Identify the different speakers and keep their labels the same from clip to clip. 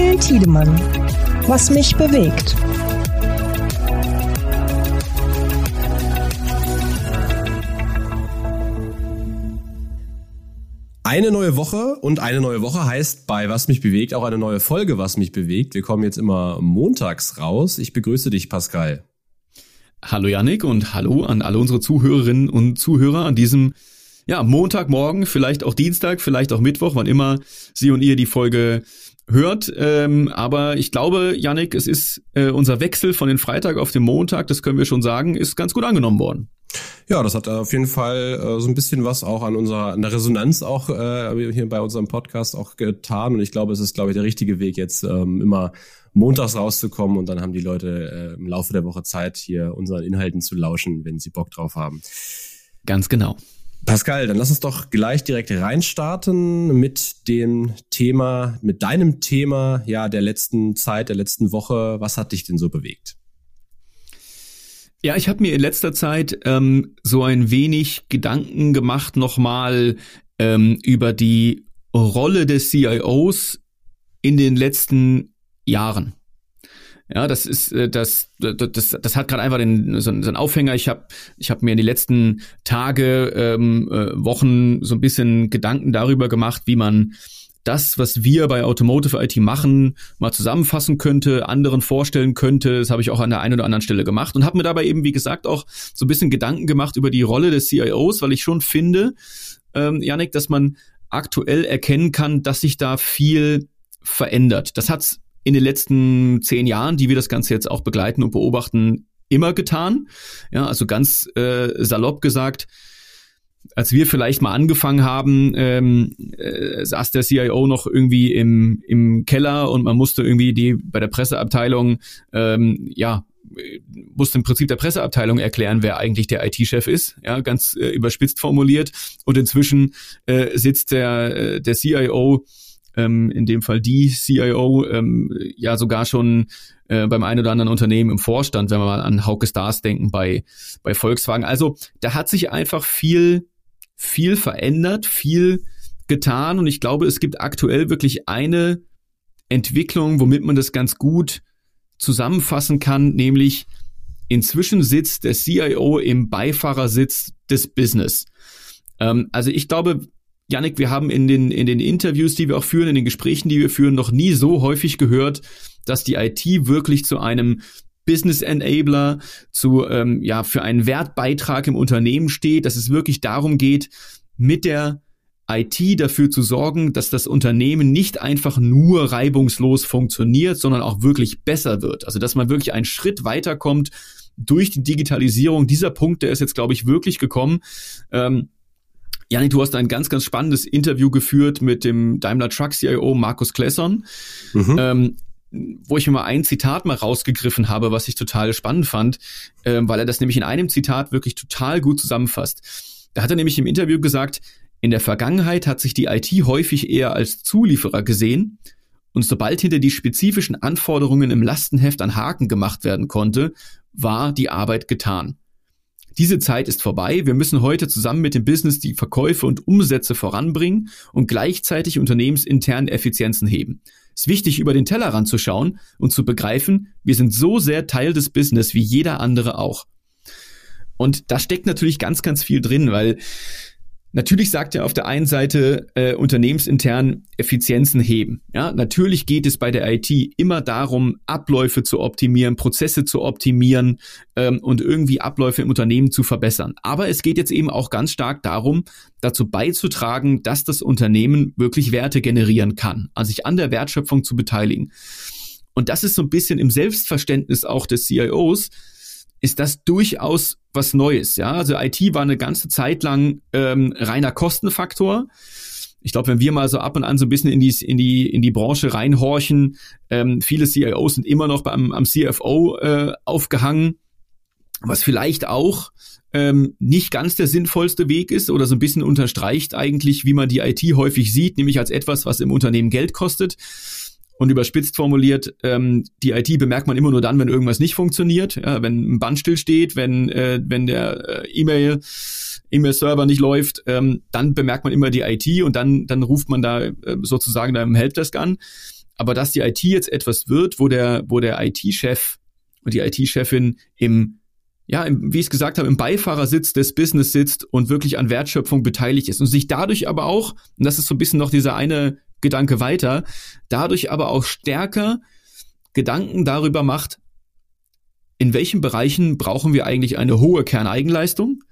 Speaker 1: Daniel Tiedemann. Was mich bewegt.
Speaker 2: Eine neue Woche und eine neue Woche heißt bei Was mich bewegt auch eine neue Folge Was mich bewegt. Wir kommen jetzt immer montags raus. Ich begrüße dich, Pascal.
Speaker 3: Hallo Yannick und hallo an alle unsere Zuhörerinnen und Zuhörer an diesem ja, Montagmorgen, vielleicht auch Dienstag, vielleicht auch Mittwoch, wann immer Sie und ihr die Folge hört. Ähm, aber ich glaube, Yannick, es ist äh, unser Wechsel von den Freitag auf den Montag, das können wir schon sagen, ist ganz gut angenommen worden.
Speaker 2: Ja, das hat auf jeden Fall äh, so ein bisschen was auch an unserer an der Resonanz auch äh, hier bei unserem Podcast auch getan und ich glaube, es ist glaube ich der richtige Weg jetzt ähm, immer montags rauszukommen und dann haben die Leute äh, im Laufe der Woche Zeit hier unseren Inhalten zu lauschen, wenn sie Bock drauf haben.
Speaker 3: Ganz genau.
Speaker 2: Pascal, dann lass uns doch gleich direkt reinstarten mit dem Thema, mit deinem Thema ja der letzten Zeit, der letzten Woche. Was hat dich denn so bewegt?
Speaker 3: Ja, ich habe mir in letzter Zeit ähm, so ein wenig Gedanken gemacht nochmal ähm, über die Rolle des CIOs in den letzten Jahren. Ja, das ist äh, das das das hat gerade einfach den so, so einen Aufhänger. Ich habe ich habe mir in den letzten Tage ähm, äh, Wochen so ein bisschen Gedanken darüber gemacht, wie man das, was wir bei Automotive IT machen, mal zusammenfassen könnte, anderen vorstellen könnte. Das habe ich auch an der einen oder anderen Stelle gemacht und habe mir dabei eben, wie gesagt, auch so ein bisschen Gedanken gemacht über die Rolle des CIOs, weil ich schon finde, ähm, Janik, dass man aktuell erkennen kann, dass sich da viel verändert. Das hat in den letzten zehn Jahren, die wir das Ganze jetzt auch begleiten und beobachten, immer getan. Ja, also ganz äh, salopp gesagt, als wir vielleicht mal angefangen haben, ähm, äh, saß der CIO noch irgendwie im, im Keller und man musste irgendwie die bei der Presseabteilung, ähm, ja, musste im Prinzip der Presseabteilung erklären, wer eigentlich der IT-Chef ist, ja, ganz äh, überspitzt formuliert. Und inzwischen äh, sitzt der, äh, der CIO, ähm, in dem Fall die CIO, ähm, ja sogar schon äh, beim einen oder anderen Unternehmen im Vorstand, wenn wir mal an Hauke Stars denken bei, bei Volkswagen. Also da hat sich einfach viel viel verändert, viel getan und ich glaube, es gibt aktuell wirklich eine Entwicklung, womit man das ganz gut zusammenfassen kann, nämlich inzwischen sitzt der CIO im Beifahrersitz des Business. Ähm, also ich glaube, Yannick, wir haben in den, in den Interviews, die wir auch führen, in den Gesprächen, die wir führen, noch nie so häufig gehört, dass die IT wirklich zu einem Business Enabler, zu ähm, ja für einen Wertbeitrag im Unternehmen steht, dass es wirklich darum geht, mit der IT dafür zu sorgen, dass das Unternehmen nicht einfach nur reibungslos funktioniert, sondern auch wirklich besser wird. Also dass man wirklich einen Schritt weiterkommt durch die Digitalisierung. Dieser Punkt, der ist jetzt, glaube ich, wirklich gekommen. Ähm, Janik, du hast ein ganz, ganz spannendes Interview geführt mit dem Daimler Truck CIO Markus Klesson. Mhm. Ähm, wo ich mir mal ein Zitat mal rausgegriffen habe, was ich total spannend fand, äh, weil er das nämlich in einem Zitat wirklich total gut zusammenfasst. Da hat er nämlich im Interview gesagt, in der Vergangenheit hat sich die IT häufig eher als Zulieferer gesehen und sobald hinter die spezifischen Anforderungen im Lastenheft an Haken gemacht werden konnte, war die Arbeit getan. Diese Zeit ist vorbei. Wir müssen heute zusammen mit dem Business die Verkäufe und Umsätze voranbringen und gleichzeitig unternehmensintern Effizienzen heben ist wichtig, über den Tellerrand zu schauen und zu begreifen, wir sind so sehr Teil des Business wie jeder andere auch. Und da steckt natürlich ganz, ganz viel drin, weil Natürlich sagt er auf der einen Seite äh, unternehmensintern Effizienzen heben. Ja, natürlich geht es bei der IT immer darum, Abläufe zu optimieren, Prozesse zu optimieren ähm, und irgendwie Abläufe im Unternehmen zu verbessern. Aber es geht jetzt eben auch ganz stark darum, dazu beizutragen, dass das Unternehmen wirklich Werte generieren kann, also sich an der Wertschöpfung zu beteiligen. Und das ist so ein bisschen im Selbstverständnis auch des CIOs, ist das durchaus was Neues. Ja, also IT war eine ganze Zeit lang ähm, reiner Kostenfaktor. Ich glaube, wenn wir mal so ab und an so ein bisschen in die in die in die Branche reinhorchen, ähm, viele CIOs sind immer noch beim am CFO äh, aufgehangen, was vielleicht auch ähm, nicht ganz der sinnvollste Weg ist oder so ein bisschen unterstreicht eigentlich, wie man die IT häufig sieht, nämlich als etwas, was im Unternehmen Geld kostet. Und überspitzt formuliert, ähm, die IT bemerkt man immer nur dann, wenn irgendwas nicht funktioniert, ja, wenn ein Band still wenn, äh, wenn der äh, E-Mail, E-Mail-Server nicht läuft, ähm, dann bemerkt man immer die IT und dann, dann ruft man da äh, sozusagen da im Helpdesk an. aber dass die IT jetzt etwas wird, wo der, wo der IT-Chef und die IT-Chefin im ja, im, wie ich es gesagt habe, im Beifahrersitz des Business sitzt und wirklich an Wertschöpfung beteiligt ist und sich dadurch aber auch, und das ist so ein bisschen noch dieser eine Gedanke weiter, dadurch aber auch stärker Gedanken darüber macht, in welchen Bereichen brauchen wir eigentlich eine hohe Kerneigenleistung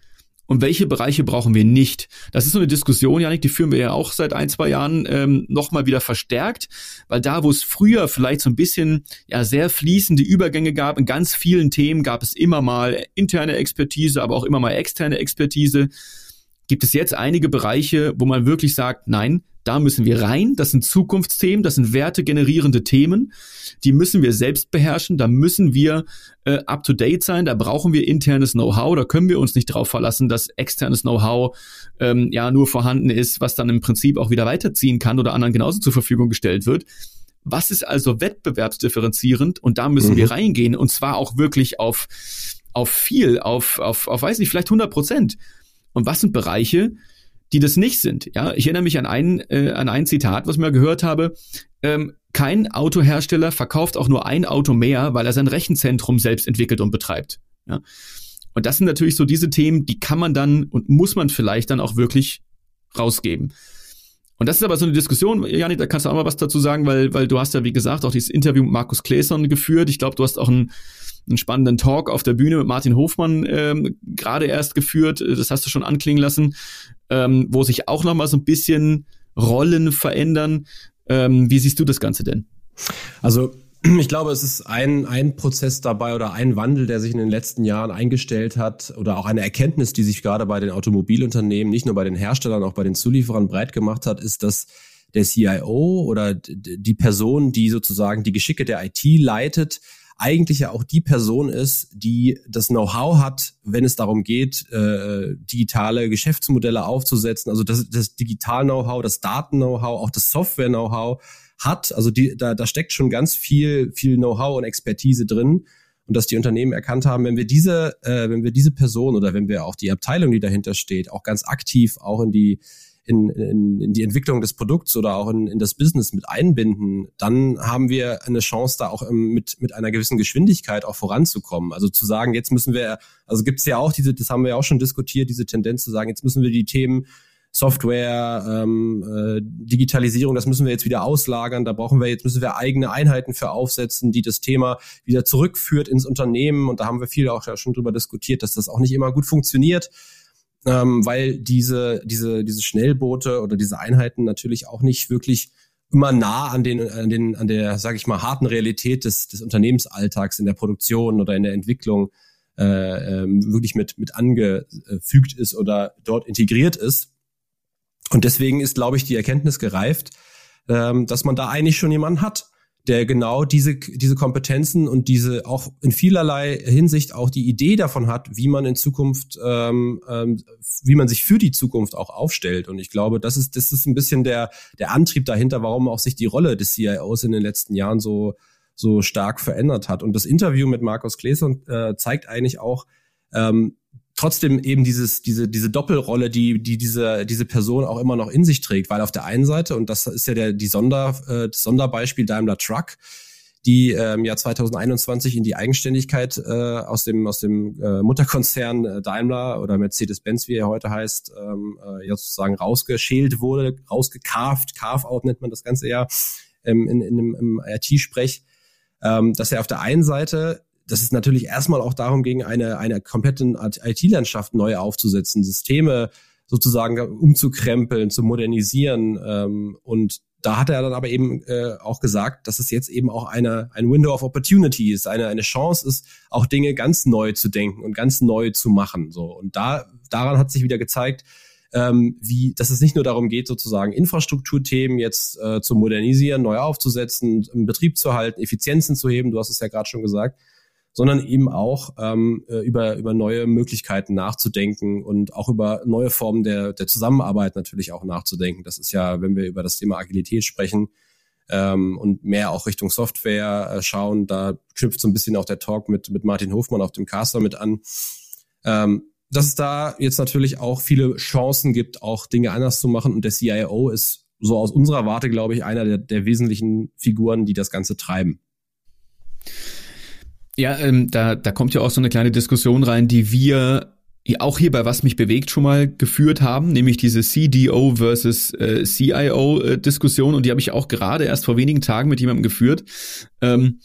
Speaker 3: und welche Bereiche brauchen wir nicht. Das ist so eine Diskussion, Janik, die führen wir ja auch seit ein, zwei Jahren ähm, nochmal wieder verstärkt, weil da, wo es früher vielleicht so ein bisschen ja sehr fließende Übergänge gab, in ganz vielen Themen gab es immer mal interne Expertise, aber auch immer mal externe Expertise, gibt es jetzt einige Bereiche, wo man wirklich sagt, nein, da müssen wir rein. Das sind Zukunftsthemen, das sind wertegenerierende Themen. Die müssen wir selbst beherrschen. Da müssen wir äh, up to date sein. Da brauchen wir internes Know-how. Da können wir uns nicht darauf verlassen, dass externes Know-how ähm, ja nur vorhanden ist, was dann im Prinzip auch wieder weiterziehen kann oder anderen genauso zur Verfügung gestellt wird. Was ist also wettbewerbsdifferenzierend? Und da müssen mhm. wir reingehen. Und zwar auch wirklich auf, auf viel, auf, auf, auf weiß nicht, vielleicht 100 Prozent. Und was sind Bereiche, die das nicht sind. Ja, ich erinnere mich an ein, äh, an ein Zitat, was ich gehört habe. Ähm, kein Autohersteller verkauft auch nur ein Auto mehr, weil er sein Rechenzentrum selbst entwickelt und betreibt. Ja. Und das sind natürlich so diese Themen, die kann man dann und muss man vielleicht dann auch wirklich rausgeben. Und das ist aber so eine Diskussion, Janik, da kannst du auch mal was dazu sagen, weil, weil du hast ja, wie gesagt, auch dieses Interview mit Markus Claesson geführt. Ich glaube, du hast auch ein einen spannenden Talk auf der Bühne mit Martin Hofmann ähm, gerade erst geführt. Das hast du schon anklingen lassen, ähm, wo sich auch noch mal so ein bisschen Rollen verändern. Ähm, wie siehst du das Ganze denn?
Speaker 2: Also ich glaube, es ist ein, ein Prozess dabei oder ein Wandel, der sich in den letzten Jahren eingestellt hat oder auch eine Erkenntnis, die sich gerade bei den Automobilunternehmen, nicht nur bei den Herstellern, auch bei den Zulieferern breit gemacht hat, ist, dass der CIO oder die Person, die sozusagen die Geschicke der IT leitet, eigentlich ja auch die Person ist, die das Know-how hat, wenn es darum geht, äh, digitale Geschäftsmodelle aufzusetzen, also das, das Digital-Know-how, das Daten-Know-how, auch das Software-Know-how hat. Also die, da, da steckt schon ganz viel, viel Know-how und Expertise drin. Und dass die Unternehmen erkannt haben, wenn wir diese, äh, wenn wir diese Person oder wenn wir auch die Abteilung, die dahinter steht, auch ganz aktiv auch in die in, in, in die Entwicklung des Produkts oder auch in, in das Business mit einbinden, dann haben wir eine Chance, da auch mit, mit einer gewissen Geschwindigkeit auch voranzukommen. Also zu sagen, jetzt müssen wir, also gibt es ja auch diese, das haben wir ja auch schon diskutiert, diese Tendenz zu sagen, jetzt müssen wir die Themen Software, ähm, äh, Digitalisierung, das müssen wir jetzt wieder auslagern. Da brauchen wir jetzt müssen wir eigene Einheiten für aufsetzen, die das Thema wieder zurückführt ins Unternehmen. Und da haben wir viel auch ja schon drüber diskutiert, dass das auch nicht immer gut funktioniert ähm, weil diese, diese, diese Schnellboote oder diese Einheiten natürlich auch nicht wirklich immer nah an den, an den, an der, sage ich mal, harten Realität des, des Unternehmensalltags in der Produktion oder in der Entwicklung äh, ähm, wirklich mit, mit angefügt ist oder dort integriert ist. Und deswegen ist, glaube ich, die Erkenntnis gereift, ähm, dass man da eigentlich schon jemanden hat, der genau diese, diese Kompetenzen und diese auch in vielerlei Hinsicht auch die Idee davon hat, wie man in Zukunft, ähm, ähm, wie man sich für die Zukunft auch aufstellt. Und ich glaube, das ist, das ist ein bisschen der, der Antrieb dahinter, warum auch sich die Rolle des CIOs in den letzten Jahren so, so stark verändert hat. Und das Interview mit Markus Gläser äh, zeigt eigentlich auch, ähm, trotzdem eben dieses, diese, diese Doppelrolle, die, die diese, diese Person auch immer noch in sich trägt, weil auf der einen Seite, und das ist ja der, die Sonder, äh, das Sonderbeispiel Daimler Truck, die äh, im Jahr 2021 in die Eigenständigkeit äh, aus dem, aus dem äh, Mutterkonzern äh, Daimler oder Mercedes-Benz, wie er heute heißt, ähm, äh, ja sozusagen rausgeschält wurde, rausgekarft, Carve-out nennt man das Ganze ja ähm, in, in, im IT-Sprech, ähm, dass er auf der einen Seite dass es natürlich erstmal auch darum ging, eine, eine komplette IT-Landschaft neu aufzusetzen, Systeme sozusagen umzukrempeln, zu modernisieren. Ähm, und da hat er dann aber eben äh, auch gesagt, dass es jetzt eben auch eine, ein Window of Opportunity ist, eine, eine Chance ist, auch Dinge ganz neu zu denken und ganz neu zu machen. So. Und da, daran hat sich wieder gezeigt, ähm, wie, dass es nicht nur darum geht, sozusagen Infrastrukturthemen jetzt äh, zu modernisieren, neu aufzusetzen, im Betrieb zu halten, Effizienzen zu heben, du hast es ja gerade schon gesagt, sondern eben auch ähm, äh, über, über neue Möglichkeiten nachzudenken und auch über neue Formen der, der Zusammenarbeit natürlich auch nachzudenken. Das ist ja, wenn wir über das Thema Agilität sprechen ähm, und mehr auch Richtung Software äh, schauen, da knüpft so ein bisschen auch der Talk mit, mit Martin Hofmann auf dem Caster mit an. Ähm, dass es da jetzt natürlich auch viele Chancen gibt, auch Dinge anders zu machen und der CIO ist so aus unserer Warte, glaube ich, einer der, der wesentlichen Figuren, die das Ganze treiben.
Speaker 3: Ja, ähm, da, da kommt ja auch so eine kleine Diskussion rein, die wir auch hier bei Was mich bewegt schon mal geführt haben, nämlich diese CDO versus äh, CIO äh, Diskussion. Und die habe ich auch gerade erst vor wenigen Tagen mit jemandem geführt, ähm,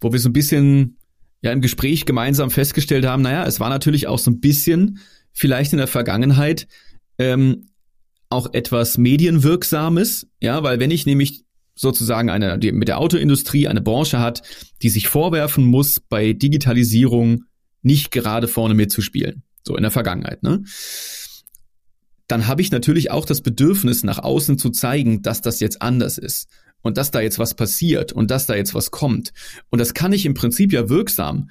Speaker 3: wo wir so ein bisschen ja im Gespräch gemeinsam festgestellt haben, naja, es war natürlich auch so ein bisschen vielleicht in der Vergangenheit ähm, auch etwas medienwirksames, ja, weil wenn ich nämlich sozusagen eine, die mit der Autoindustrie eine Branche hat, die sich vorwerfen muss, bei Digitalisierung nicht gerade vorne mitzuspielen. So in der Vergangenheit, ne? Dann habe ich natürlich auch das Bedürfnis, nach außen zu zeigen, dass das jetzt anders ist und dass da jetzt was passiert und dass da jetzt was kommt. Und das kann ich im Prinzip ja wirksam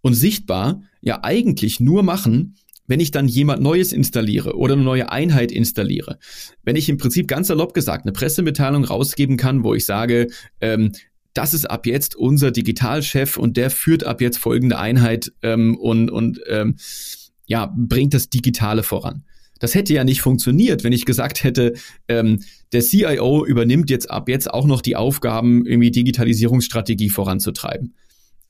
Speaker 3: und sichtbar ja eigentlich nur machen, wenn ich dann jemand Neues installiere oder eine neue Einheit installiere, wenn ich im Prinzip ganz salopp gesagt eine Pressemitteilung rausgeben kann, wo ich sage, ähm, das ist ab jetzt unser Digitalchef und der führt ab jetzt folgende Einheit ähm, und, und ähm, ja, bringt das Digitale voran. Das hätte ja nicht funktioniert, wenn ich gesagt hätte, ähm, der CIO übernimmt jetzt ab jetzt auch noch die Aufgaben, irgendwie Digitalisierungsstrategie voranzutreiben.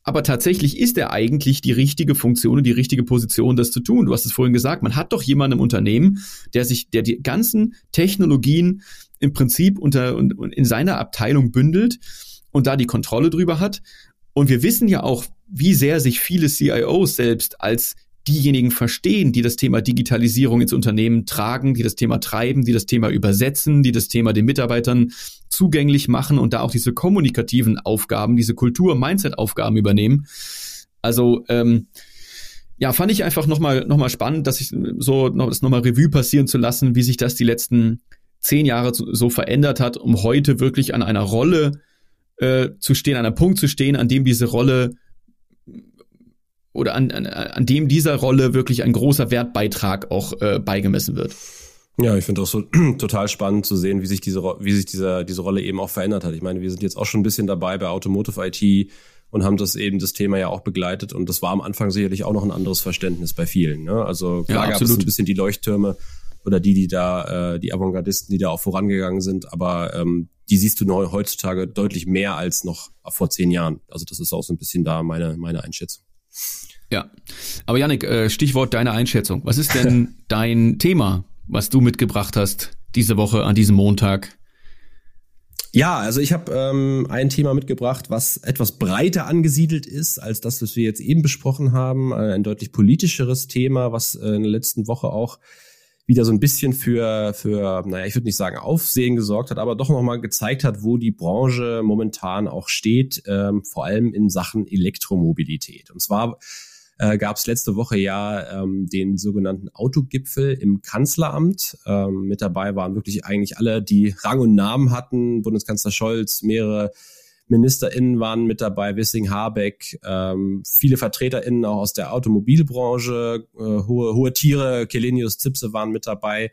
Speaker 3: Aber tatsächlich ist er eigentlich die richtige Funktion und die richtige Position, das zu tun. Du hast es vorhin gesagt, man hat doch jemanden im Unternehmen, der sich, der die ganzen Technologien im Prinzip unter und in seiner Abteilung bündelt und da die Kontrolle drüber hat. Und wir wissen ja auch, wie sehr sich viele CIOs selbst als diejenigen verstehen, die das Thema Digitalisierung ins Unternehmen tragen, die das Thema treiben, die das Thema übersetzen, die das Thema den Mitarbeitern zugänglich machen und da auch diese kommunikativen Aufgaben, diese Kultur-Mindset-Aufgaben übernehmen. Also ähm, ja, fand ich einfach nochmal noch mal spannend, dass ich so noch, das nochmal Revue passieren zu lassen, wie sich das die letzten zehn Jahre so verändert hat, um heute wirklich an einer Rolle äh, zu stehen, an einem Punkt zu stehen, an dem diese Rolle oder an, an, an dem dieser Rolle wirklich ein großer Wertbeitrag auch äh, beigemessen wird.
Speaker 2: Ja, ich finde auch so total spannend zu sehen, wie sich diese, wie sich diese, diese Rolle eben auch verändert hat. Ich meine, wir sind jetzt auch schon ein bisschen dabei bei Automotive IT und haben das eben das Thema ja auch begleitet und das war am Anfang sicherlich auch noch ein anderes Verständnis bei vielen. Ne? Also klar ja, gab es ein bisschen die Leuchttürme oder die, die da, äh, die Avantgardisten, die da auch vorangegangen sind, aber ähm, die siehst du neu, heutzutage deutlich mehr als noch vor zehn Jahren. Also das ist auch so ein bisschen da meine, meine Einschätzung.
Speaker 3: Ja, aber Yannick, äh, Stichwort deine Einschätzung. Was ist denn dein Thema, was du mitgebracht hast diese Woche an diesem Montag?
Speaker 2: Ja, also ich habe ähm, ein Thema mitgebracht, was etwas breiter angesiedelt ist als das, was wir jetzt eben besprochen haben. Äh, ein deutlich politischeres Thema, was äh, in der letzten Woche auch wieder so ein bisschen für, für naja, ich würde nicht sagen Aufsehen gesorgt hat, aber doch nochmal gezeigt hat, wo die Branche momentan auch steht, ähm, vor allem in Sachen Elektromobilität. Und zwar äh, gab es letzte Woche ja ähm, den sogenannten Autogipfel im Kanzleramt. Ähm, mit dabei waren wirklich eigentlich alle, die Rang und Namen hatten. Bundeskanzler Scholz, mehrere MinisterInnen waren mit dabei, Wissing, Habeck, ähm, viele VertreterInnen auch aus der Automobilbranche, äh, hohe, hohe Tiere, Kelenius Zipse waren mit dabei.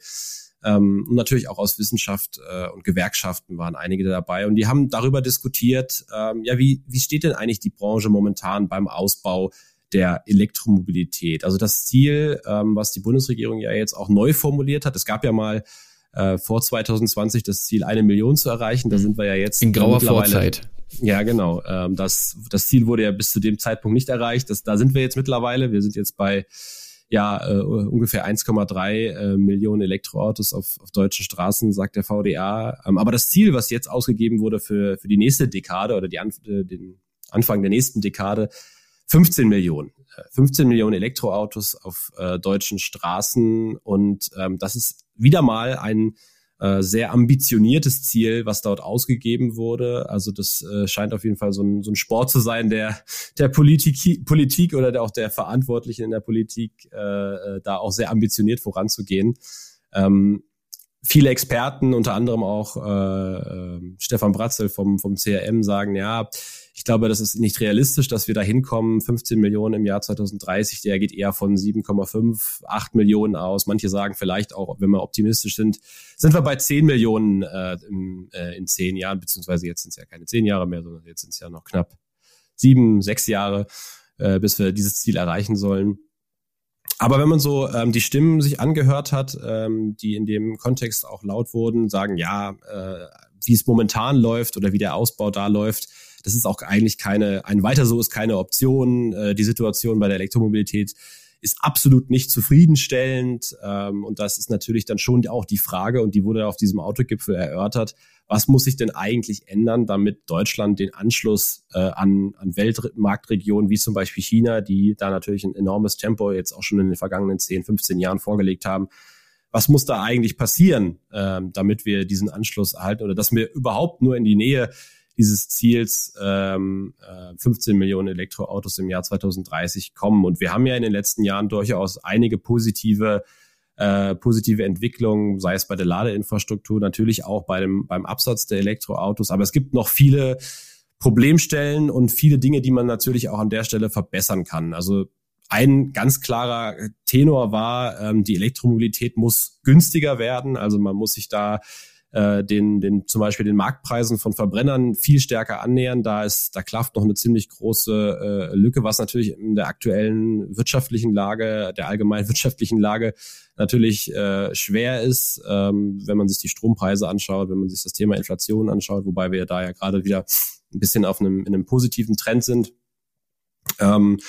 Speaker 2: Ähm, natürlich auch aus Wissenschaft äh, und Gewerkschaften waren einige dabei. Und die haben darüber diskutiert, ähm, ja, wie, wie steht denn eigentlich die Branche momentan beim Ausbau der Elektromobilität? Also das Ziel, ähm, was die Bundesregierung ja jetzt auch neu formuliert hat, es gab ja mal äh, vor 2020 das Ziel, eine Million zu erreichen. Da mhm. sind wir ja jetzt
Speaker 3: in grauer Vorzeit.
Speaker 2: Ja, genau. Ähm, das, das Ziel wurde ja bis zu dem Zeitpunkt nicht erreicht. Das, da sind wir jetzt mittlerweile. Wir sind jetzt bei ja äh, ungefähr 1,3 äh, Millionen Elektroautos auf, auf deutschen Straßen, sagt der VDA. Ähm, aber das Ziel, was jetzt ausgegeben wurde für, für die nächste Dekade oder die äh, den Anfang der nächsten Dekade, 15 Millionen. 15 äh, Millionen Elektroautos auf äh, deutschen Straßen und ähm, das ist wieder mal ein äh, sehr ambitioniertes Ziel, was dort ausgegeben wurde. Also das äh, scheint auf jeden Fall so ein, so ein Sport zu sein, der der Politik, Politik oder der, auch der Verantwortlichen in der Politik äh, äh, da auch sehr ambitioniert voranzugehen. Ähm, viele Experten, unter anderem auch äh, äh, Stefan Bratzel vom, vom CRM, sagen, ja, ich glaube, das ist nicht realistisch, dass wir da hinkommen. 15 Millionen im Jahr 2030, der geht eher von 7,5, 8 Millionen aus. Manche sagen vielleicht auch, wenn wir optimistisch sind, sind wir bei 10 Millionen äh, im, äh, in zehn Jahren, beziehungsweise jetzt sind es ja keine zehn Jahre mehr, sondern jetzt sind es ja noch knapp sieben, sechs Jahre, äh, bis wir dieses Ziel erreichen sollen. aber wenn man so ähm, die Stimmen sich angehört hat, ähm, die in dem Kontext auch laut wurden, sagen, ja, äh, wie es momentan läuft oder wie der Ausbau da läuft, das ist auch eigentlich keine, ein weiter so ist keine Option. Äh, die Situation bei der Elektromobilität ist absolut nicht zufriedenstellend. Ähm, und das ist natürlich dann schon auch die Frage, und die wurde auf diesem Autogipfel erörtert, was muss sich denn eigentlich ändern, damit Deutschland den Anschluss äh, an, an Weltmarktregionen wie zum Beispiel China, die da natürlich ein enormes Tempo jetzt auch schon in den vergangenen 10, 15 Jahren vorgelegt haben, was muss da eigentlich passieren, ähm, damit wir diesen Anschluss erhalten oder dass wir überhaupt nur in die Nähe dieses Ziels ähm, 15 äh, Millionen Elektroautos im Jahr 2030 kommen. Und wir haben ja in den letzten Jahren durchaus einige positive äh, positive Entwicklungen, sei es bei der Ladeinfrastruktur, natürlich auch bei dem, beim Absatz der Elektroautos. Aber es gibt noch viele Problemstellen und viele Dinge, die man natürlich auch an der Stelle verbessern kann. Also ein ganz klarer Tenor war, ähm, die Elektromobilität muss günstiger werden. Also man muss sich da äh, den, den zum Beispiel den Marktpreisen von Verbrennern viel stärker annähern. Da ist, da klafft noch eine ziemlich große äh, Lücke, was natürlich in der aktuellen wirtschaftlichen Lage, der allgemeinen wirtschaftlichen Lage natürlich äh, schwer ist, ähm, wenn man sich die Strompreise anschaut, wenn man sich das Thema Inflation anschaut, wobei wir da ja gerade wieder ein bisschen auf einem, in einem positiven Trend sind. Ähm,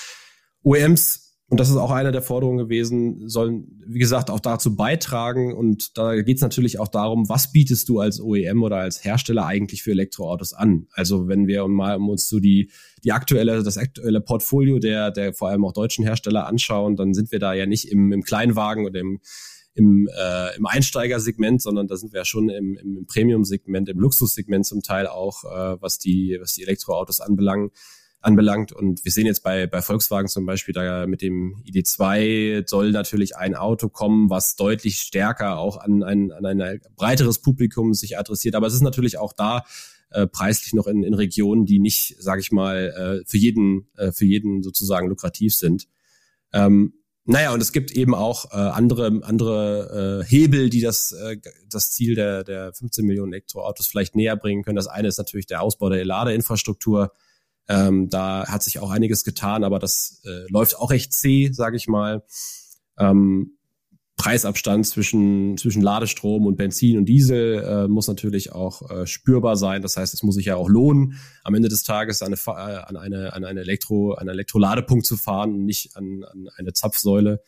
Speaker 2: OEMs und das ist auch eine der Forderungen gewesen, sollen, wie gesagt, auch dazu beitragen. Und da geht es natürlich auch darum, was bietest du als OEM oder als Hersteller eigentlich für Elektroautos an? Also wenn wir mal uns so die, die aktuelle, das aktuelle Portfolio der, der vor allem auch deutschen Hersteller anschauen, dann sind wir da ja nicht im, im Kleinwagen oder im, im, äh, im Einsteigersegment, sondern da sind wir ja schon im, im Premium-Segment, im Luxussegment zum Teil auch, äh, was die, was die Elektroautos anbelangen anbelangt. Und wir sehen jetzt bei, bei Volkswagen zum Beispiel, da mit dem ID2 soll natürlich ein Auto kommen, was deutlich stärker auch an ein, an ein breiteres Publikum sich adressiert. Aber es ist natürlich auch da äh, preislich noch in, in Regionen, die nicht, sage ich mal, äh, für jeden, äh, für jeden sozusagen lukrativ sind. Ähm, naja, und es gibt eben auch äh, andere, andere äh, Hebel, die das, äh, das Ziel der, der 15 Millionen Elektroautos vielleicht näher bringen können. Das eine ist natürlich der Ausbau der Ladeinfrastruktur. Ähm, da hat sich auch einiges getan, aber das äh, läuft auch recht zäh, sage ich mal. Ähm, Preisabstand zwischen, zwischen Ladestrom und Benzin und Diesel äh, muss natürlich auch äh, spürbar sein. Das heißt, es muss sich ja auch lohnen, am Ende des Tages an eine, an eine, an eine Elektro, an einen Elektroladepunkt zu fahren und nicht an, an eine Zapfsäule.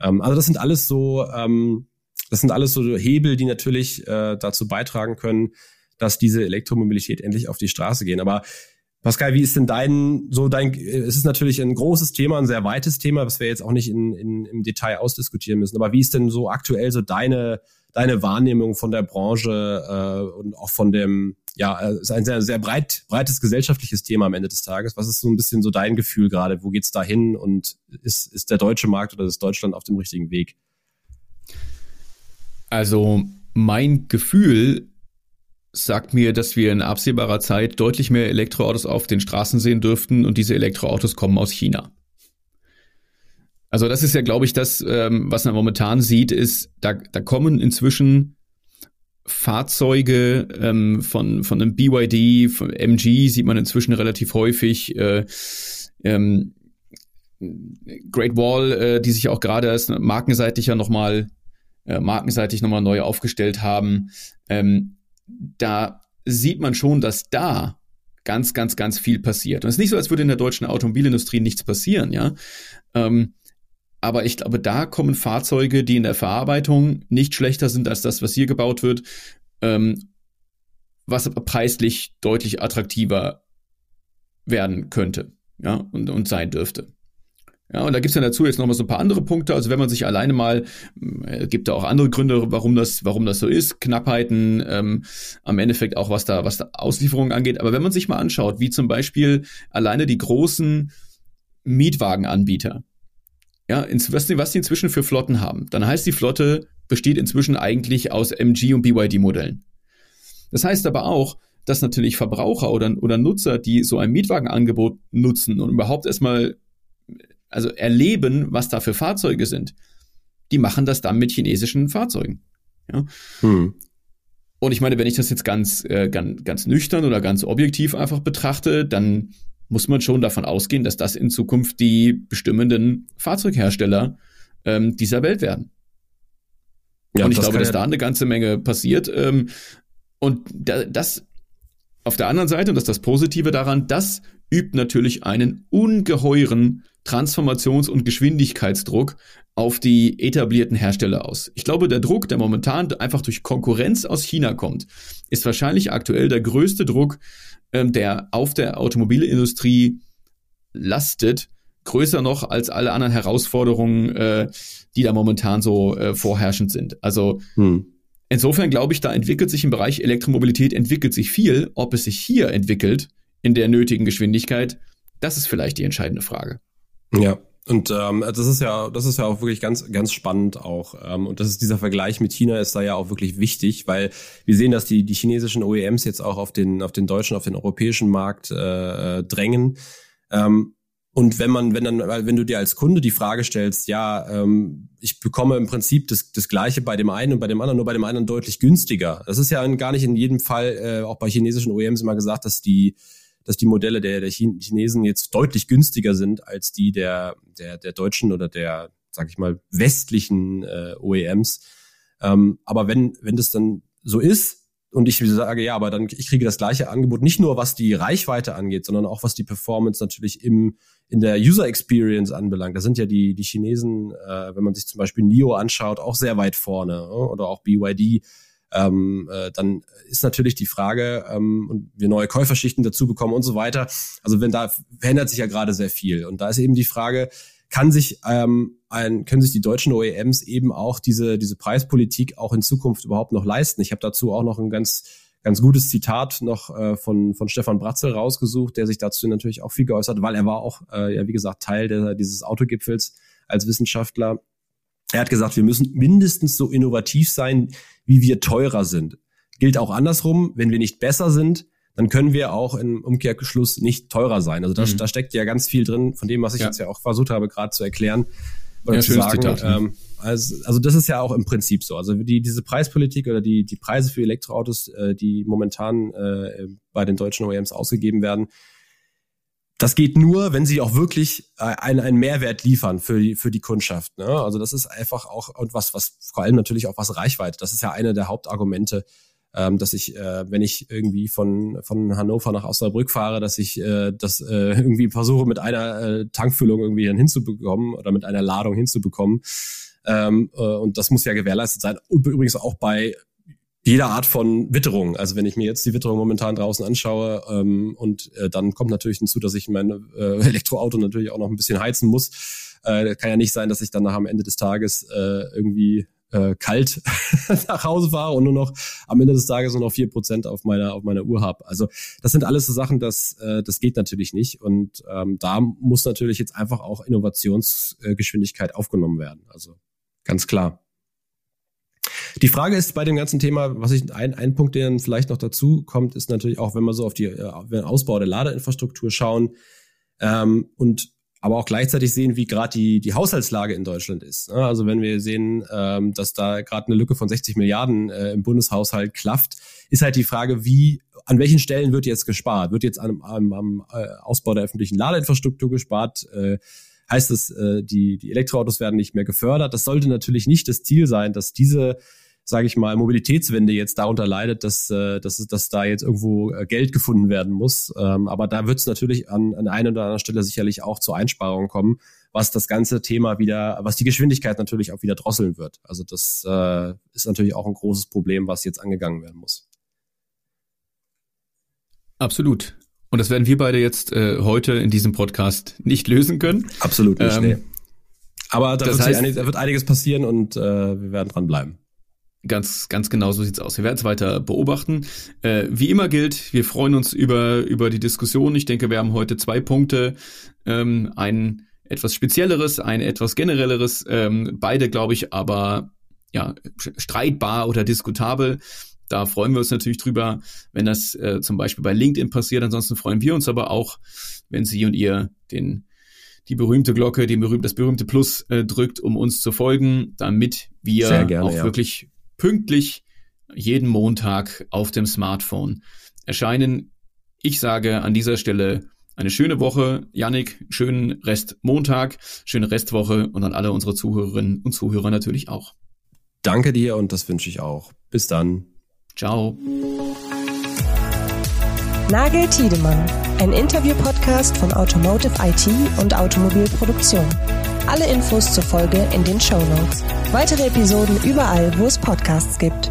Speaker 2: Ähm, also das sind alles so, ähm, das sind alles so Hebel, die natürlich äh, dazu beitragen können, dass diese Elektromobilität endlich auf die Straße gehen. Aber Pascal, wie ist denn dein, so dein, es ist natürlich ein großes Thema, ein sehr weites Thema, was wir jetzt auch nicht in, in, im Detail ausdiskutieren müssen, aber wie ist denn so aktuell so deine, deine Wahrnehmung von der Branche äh, und auch von dem, ja, es ist ein sehr, sehr breit, breites gesellschaftliches Thema am Ende des Tages. Was ist so ein bisschen so dein Gefühl gerade? Wo geht's da hin und ist, ist der deutsche Markt oder ist Deutschland auf dem richtigen Weg?
Speaker 3: Also mein Gefühl sagt mir, dass wir in absehbarer Zeit deutlich mehr Elektroautos auf den Straßen sehen dürften und diese Elektroautos kommen aus China. Also das ist ja, glaube ich, das, ähm, was man momentan sieht, ist, da, da kommen inzwischen Fahrzeuge ähm, von, von einem BYD, von MG sieht man inzwischen relativ häufig. Äh, ähm, Great Wall, äh, die sich auch gerade erst markenseitig ja nochmal äh, markenseitig nochmal neu aufgestellt haben. Ähm, da sieht man schon, dass da ganz, ganz, ganz viel passiert. Und es ist nicht so, als würde in der deutschen Automobilindustrie nichts passieren, ja. Ähm, aber ich glaube, da kommen Fahrzeuge, die in der Verarbeitung nicht schlechter sind als das, was hier gebaut wird, ähm, was preislich deutlich attraktiver werden könnte, ja, und, und sein dürfte. Ja, und da gibt's dann dazu jetzt nochmal so ein paar andere Punkte. Also wenn man sich alleine mal, äh, gibt da auch andere Gründe, warum das, warum das so ist, Knappheiten, ähm, am Endeffekt auch was da, was da Auslieferungen angeht. Aber wenn man sich mal anschaut, wie zum Beispiel alleine die großen Mietwagenanbieter, ja, was, die, was die inzwischen für Flotten haben, dann heißt die Flotte besteht inzwischen eigentlich aus MG und BYD-Modellen. Das heißt aber auch, dass natürlich Verbraucher oder, oder Nutzer, die so ein Mietwagenangebot nutzen und überhaupt erstmal also erleben, was da für Fahrzeuge sind, die machen das dann mit chinesischen Fahrzeugen. Ja? Hm. Und ich meine, wenn ich das jetzt ganz, äh, ganz, ganz nüchtern oder ganz objektiv einfach betrachte, dann muss man schon davon ausgehen, dass das in Zukunft die bestimmenden Fahrzeughersteller ähm, dieser Welt werden. Ja, und ich glaube, dass ja da eine ganze Menge passiert. Ähm, und da, das auf der anderen Seite, und das ist das Positive daran, das übt natürlich einen ungeheuren Transformations- und Geschwindigkeitsdruck auf die etablierten Hersteller aus. Ich glaube, der Druck, der momentan einfach durch Konkurrenz aus China kommt, ist wahrscheinlich aktuell der größte Druck, ähm, der auf der Automobilindustrie lastet, größer noch als alle anderen Herausforderungen, äh, die da momentan so äh, vorherrschend sind. Also hm. insofern glaube ich, da entwickelt sich im Bereich Elektromobilität entwickelt sich viel. Ob es sich hier entwickelt in der nötigen Geschwindigkeit, das ist vielleicht die entscheidende Frage.
Speaker 2: Ja, und ähm, das ist ja, das ist ja auch wirklich ganz, ganz spannend auch. Ähm, und das ist dieser Vergleich mit China ist da ja auch wirklich wichtig, weil wir sehen, dass die die chinesischen OEMs jetzt auch auf den auf den deutschen, auf den europäischen Markt äh, äh drängen. Ähm, und wenn man, wenn dann, wenn du dir als Kunde die Frage stellst, ja, ähm, ich bekomme im Prinzip das, das Gleiche bei dem einen und bei dem anderen, nur bei dem anderen deutlich günstiger. Das ist ja gar nicht in jedem Fall, äh, auch bei chinesischen OEMs immer gesagt, dass die, dass die Modelle der, der Chinesen jetzt deutlich günstiger sind als die der, der, der deutschen oder der, sag ich mal, westlichen äh, OEMs. Ähm, aber wenn, wenn das dann so ist, und ich sage, ja, aber dann ich kriege das gleiche Angebot, nicht nur was die Reichweite angeht, sondern auch was die Performance natürlich im, in der User Experience anbelangt. Da sind ja die, die Chinesen, äh, wenn man sich zum Beispiel NIO anschaut, auch sehr weit vorne oder auch BYD. Ähm, äh, dann ist natürlich die Frage, ähm, und wir neue Käuferschichten dazu bekommen und so weiter. Also wenn da verändert sich ja gerade sehr viel. Und da ist eben die Frage, kann sich ähm, ein, können sich die deutschen OEMs eben auch diese diese Preispolitik auch in Zukunft überhaupt noch leisten. Ich habe dazu auch noch ein ganz ganz gutes Zitat noch äh, von von Stefan Bratzel rausgesucht, der sich dazu natürlich auch viel geäußert, weil er war auch äh, ja wie gesagt Teil der, dieses Autogipfels als Wissenschaftler. Er hat gesagt, wir müssen mindestens so innovativ sein, wie wir teurer sind. Gilt auch andersrum, wenn wir nicht besser sind, dann können wir auch im Umkehrschluss nicht teurer sein. Also da, mhm. da steckt ja ganz viel drin von dem, was ich ja. jetzt ja auch versucht habe, gerade zu erklären. Oder ja, zu sagen. Zitat, ähm, also, also das ist ja auch im Prinzip so. Also die, diese Preispolitik oder die, die Preise für Elektroautos, äh, die momentan äh, bei den deutschen OEMs ausgegeben werden, das geht nur, wenn sie auch wirklich äh, einen, einen Mehrwert liefern für die, für die Kundschaft. Ne? Also das ist einfach auch und was, was vor allem natürlich auch was Reichweite. Das ist ja eine der Hauptargumente ähm, dass ich, äh, wenn ich irgendwie von, von Hannover nach Osnabrück fahre, dass ich äh, das äh, irgendwie versuche, mit einer äh, Tankfüllung irgendwie dann hinzubekommen oder mit einer Ladung hinzubekommen. Ähm, äh, und das muss ja gewährleistet sein. Übrigens auch bei jeder Art von Witterung. Also wenn ich mir jetzt die Witterung momentan draußen anschaue ähm, und äh, dann kommt natürlich hinzu, dass ich mein äh, Elektroauto natürlich auch noch ein bisschen heizen muss. Äh, kann ja nicht sein, dass ich dann nach am Ende des Tages äh, irgendwie äh, kalt nach Hause fahre und nur noch am Ende des Tages nur noch vier Prozent auf meiner auf meiner Uhr habe. Also das sind alles so Sachen, das äh, das geht natürlich nicht und ähm, da muss natürlich jetzt einfach auch Innovationsgeschwindigkeit aufgenommen werden. Also ganz klar. Die Frage ist bei dem ganzen Thema, was ich ein, ein Punkt, der vielleicht noch dazu kommt, ist natürlich auch, wenn wir so auf die äh, den Ausbau der Ladeinfrastruktur schauen ähm, und aber auch gleichzeitig sehen, wie gerade die, die Haushaltslage in Deutschland ist. Ne? Also wenn wir sehen, ähm, dass da gerade eine Lücke von 60 Milliarden äh, im Bundeshaushalt klafft, ist halt die Frage, wie, an welchen Stellen wird jetzt gespart? Wird jetzt am, am, am äh, Ausbau der öffentlichen Ladeinfrastruktur gespart? Äh, heißt es, äh, die, die Elektroautos werden nicht mehr gefördert? Das sollte natürlich nicht das Ziel sein, dass diese sage ich mal, Mobilitätswende jetzt darunter leidet, dass, äh, dass, dass da jetzt irgendwo äh, Geld gefunden werden muss. Ähm, aber da wird es natürlich an, an einer oder anderen Stelle sicherlich auch zu Einsparungen kommen, was das ganze Thema wieder, was die Geschwindigkeit natürlich auch wieder drosseln wird. Also das äh, ist natürlich auch ein großes Problem, was jetzt angegangen werden muss.
Speaker 3: Absolut. Und das werden wir beide jetzt äh, heute in diesem Podcast nicht lösen können.
Speaker 2: Absolut nicht. Ähm, nee. Aber da wird, heißt, einig, da wird, einiges passieren und äh, wir werden dranbleiben.
Speaker 3: Ganz, ganz genau so sieht's aus. Wir werden es weiter beobachten. Äh, wie immer gilt, wir freuen uns über, über die Diskussion. Ich denke, wir haben heute zwei Punkte. Ähm, ein etwas spezielleres, ein etwas generelleres. Ähm, beide, glaube ich, aber ja, streitbar oder diskutabel. Da freuen wir uns natürlich drüber, wenn das äh, zum Beispiel bei LinkedIn passiert. Ansonsten freuen wir uns aber auch, wenn Sie und ihr den die berühmte Glocke, die berühmte, das berühmte Plus äh, drückt, um uns zu folgen, damit wir gerne, auch ja. wirklich pünktlich jeden Montag auf dem Smartphone erscheinen. Ich sage an dieser Stelle eine schöne Woche, Yannick, schönen Rest Montag, schöne Restwoche und an alle unsere Zuhörerinnen und Zuhörer natürlich auch.
Speaker 2: Danke dir und das wünsche ich auch. Bis dann.
Speaker 3: Ciao.
Speaker 1: Nagel Tiedemann, ein Interview-Podcast von Automotive IT und Automobilproduktion. Alle Infos zur Folge in den Show Notes. Weitere Episoden überall, wo es Podcasts gibt.